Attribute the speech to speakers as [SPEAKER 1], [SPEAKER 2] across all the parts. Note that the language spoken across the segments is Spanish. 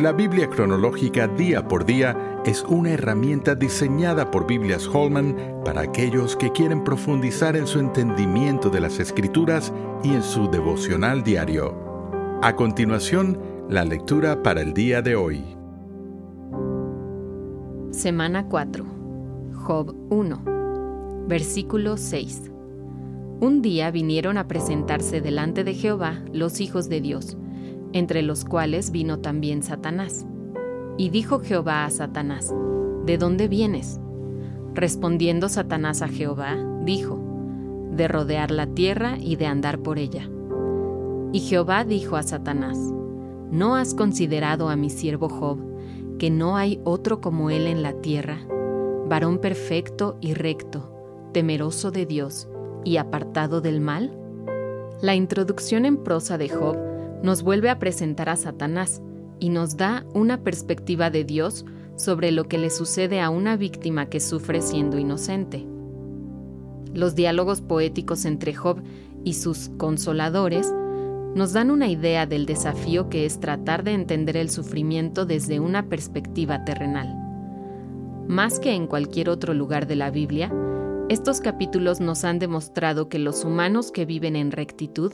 [SPEAKER 1] La Biblia cronológica día por día es una herramienta diseñada por Biblias Holman para aquellos que quieren profundizar en su entendimiento de las escrituras y en su devocional diario. A continuación, la lectura para el día de hoy.
[SPEAKER 2] Semana 4. Job 1. Versículo 6. Un día vinieron a presentarse delante de Jehová los hijos de Dios entre los cuales vino también Satanás. Y dijo Jehová a Satanás, ¿De dónde vienes? Respondiendo Satanás a Jehová, dijo, De rodear la tierra y de andar por ella. Y Jehová dijo a Satanás, ¿No has considerado a mi siervo Job, que no hay otro como él en la tierra, varón perfecto y recto, temeroso de Dios y apartado del mal? La introducción en prosa de Job nos vuelve a presentar a Satanás y nos da una perspectiva de Dios sobre lo que le sucede a una víctima que sufre siendo inocente. Los diálogos poéticos entre Job y sus consoladores nos dan una idea del desafío que es tratar de entender el sufrimiento desde una perspectiva terrenal. Más que en cualquier otro lugar de la Biblia, estos capítulos nos han demostrado que los humanos que viven en rectitud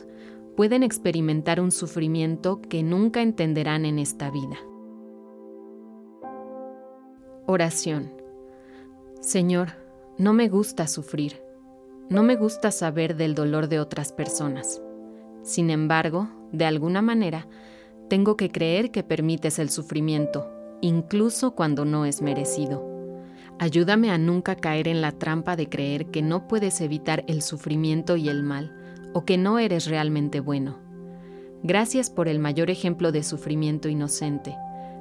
[SPEAKER 2] pueden experimentar un sufrimiento que nunca entenderán en esta vida. Oración. Señor, no me gusta sufrir, no me gusta saber del dolor de otras personas. Sin embargo, de alguna manera, tengo que creer que permites el sufrimiento, incluso cuando no es merecido. Ayúdame a nunca caer en la trampa de creer que no puedes evitar el sufrimiento y el mal, o que no eres realmente bueno. Gracias por el mayor ejemplo de sufrimiento inocente,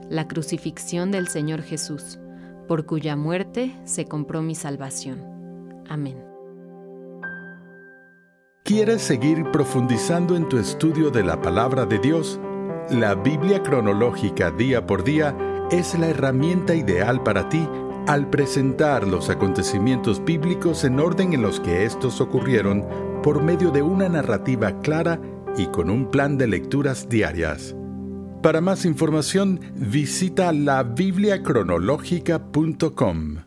[SPEAKER 2] la crucifixión del Señor Jesús, por cuya muerte se compró mi salvación. Amén.
[SPEAKER 1] ¿Quieres seguir profundizando en tu estudio de la palabra de Dios? La Biblia cronológica día por día es la herramienta ideal para ti al presentar los acontecimientos bíblicos en orden en los que estos ocurrieron por medio de una narrativa clara y con un plan de lecturas diarias. Para más información, visita la bibliacronológica.com.